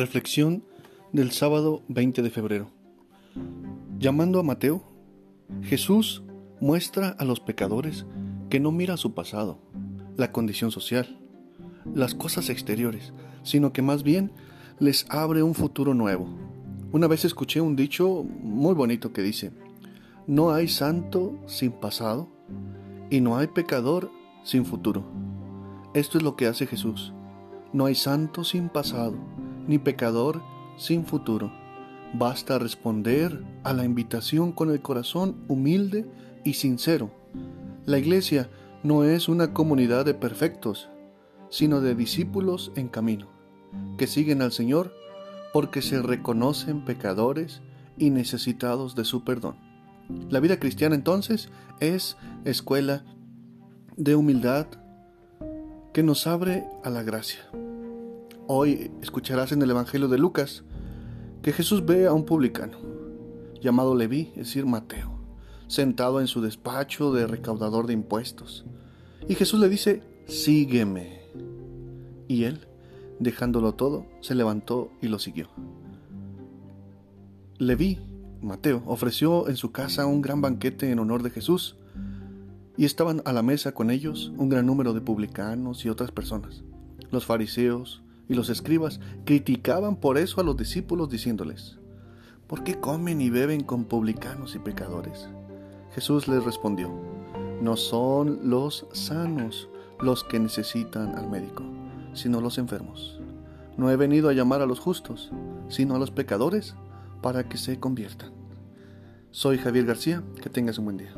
Reflexión del sábado 20 de febrero. Llamando a Mateo, Jesús muestra a los pecadores que no mira su pasado, la condición social, las cosas exteriores, sino que más bien les abre un futuro nuevo. Una vez escuché un dicho muy bonito que dice, no hay santo sin pasado y no hay pecador sin futuro. Esto es lo que hace Jesús. No hay santo sin pasado ni pecador sin futuro. Basta responder a la invitación con el corazón humilde y sincero. La iglesia no es una comunidad de perfectos, sino de discípulos en camino, que siguen al Señor porque se reconocen pecadores y necesitados de su perdón. La vida cristiana entonces es escuela de humildad que nos abre a la gracia. Hoy escucharás en el Evangelio de Lucas que Jesús ve a un publicano llamado Leví, es decir, Mateo, sentado en su despacho de recaudador de impuestos. Y Jesús le dice, sígueme. Y él, dejándolo todo, se levantó y lo siguió. Leví, Mateo, ofreció en su casa un gran banquete en honor de Jesús, y estaban a la mesa con ellos un gran número de publicanos y otras personas. Los fariseos, y los escribas criticaban por eso a los discípulos diciéndoles, ¿por qué comen y beben con publicanos y pecadores? Jesús les respondió, no son los sanos los que necesitan al médico, sino los enfermos. No he venido a llamar a los justos, sino a los pecadores para que se conviertan. Soy Javier García, que tengas un buen día.